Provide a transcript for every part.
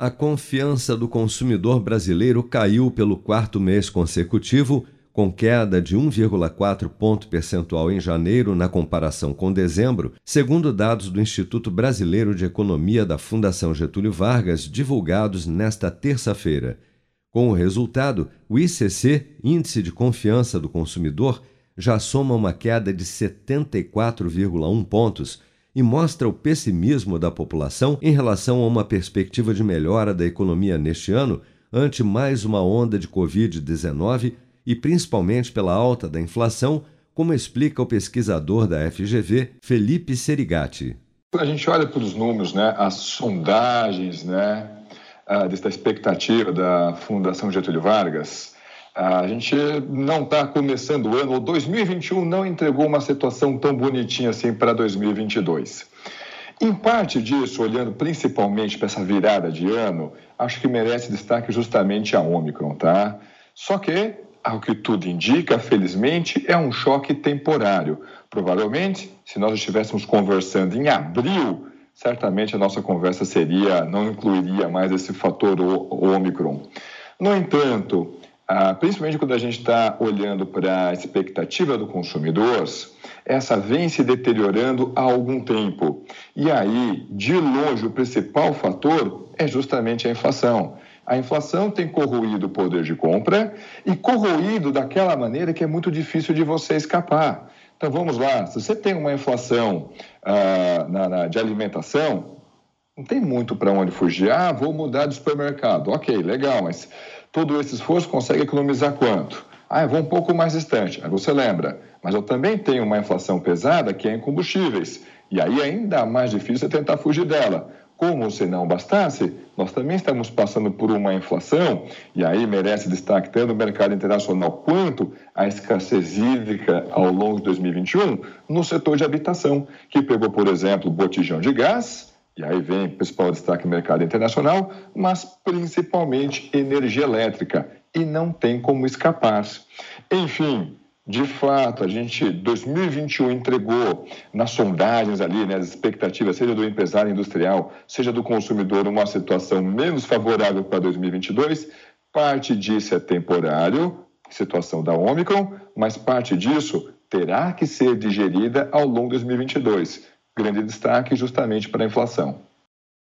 A confiança do consumidor brasileiro caiu pelo quarto mês consecutivo, com queda de 1,4 ponto percentual em janeiro na comparação com dezembro, segundo dados do Instituto Brasileiro de Economia da Fundação Getúlio Vargas, divulgados nesta terça-feira. Com o resultado, o ICC, Índice de Confiança do Consumidor, já soma uma queda de 74,1 pontos e mostra o pessimismo da população em relação a uma perspectiva de melhora da economia neste ano ante mais uma onda de Covid-19 e principalmente pela alta da inflação, como explica o pesquisador da FGV, Felipe Serigati. A gente olha para os números, né, as sondagens, né, dessa expectativa da Fundação Getúlio Vargas, a gente não está começando o ano, o 2021 não entregou uma situação tão bonitinha assim para 2022. Em parte disso, olhando principalmente para essa virada de ano, acho que merece destaque justamente a Omicron, tá? Só que, ao que tudo indica, felizmente, é um choque temporário. Provavelmente, se nós estivéssemos conversando em abril, certamente a nossa conversa seria, não incluiria mais esse fator Omicron. No entanto, ah, principalmente quando a gente está olhando para a expectativa do consumidor, essa vem se deteriorando há algum tempo. E aí, de longe, o principal fator é justamente a inflação. A inflação tem corroído o poder de compra e corroído daquela maneira que é muito difícil de você escapar. Então vamos lá, se você tem uma inflação ah, na, na, de alimentação, não tem muito para onde fugir. Ah, vou mudar de supermercado. Ok, legal, mas todo esse esforço consegue economizar quanto? Ah, eu vou um pouco mais distante. Aí você lembra, mas eu também tenho uma inflação pesada que é em combustíveis. E aí ainda mais difícil é tentar fugir dela. Como se não bastasse, nós também estamos passando por uma inflação, e aí merece destaque tanto no mercado internacional quanto a escassez hídrica ao longo de 2021 no setor de habitação, que pegou, por exemplo, botijão de gás, e aí vem principal destaque mercado internacional, mas principalmente energia elétrica, e não tem como escapar. Enfim, de fato, a gente, 2021 entregou nas sondagens ali, né, as expectativas, seja do empresário industrial, seja do consumidor, uma situação menos favorável para 2022. Parte disso é temporário, situação da Omicron, mas parte disso terá que ser digerida ao longo de 2022 grande destaque justamente para a inflação.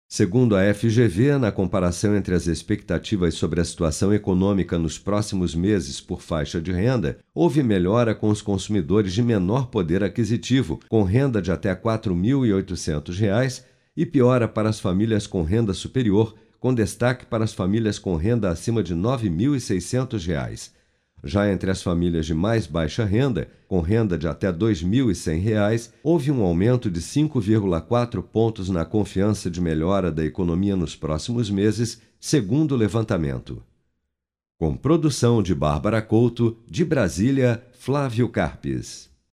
Segundo a FGV, na comparação entre as expectativas sobre a situação econômica nos próximos meses por faixa de renda, houve melhora com os consumidores de menor poder aquisitivo, com renda de até R$ 4.800, e piora para as famílias com renda superior, com destaque para as famílias com renda acima de R$ 9.600. Já entre as famílias de mais baixa renda, com renda de até R$ 2.100, houve um aumento de 5,4 pontos na confiança de melhora da economia nos próximos meses, segundo o levantamento. Com produção de Bárbara Couto, de Brasília, Flávio Carpes.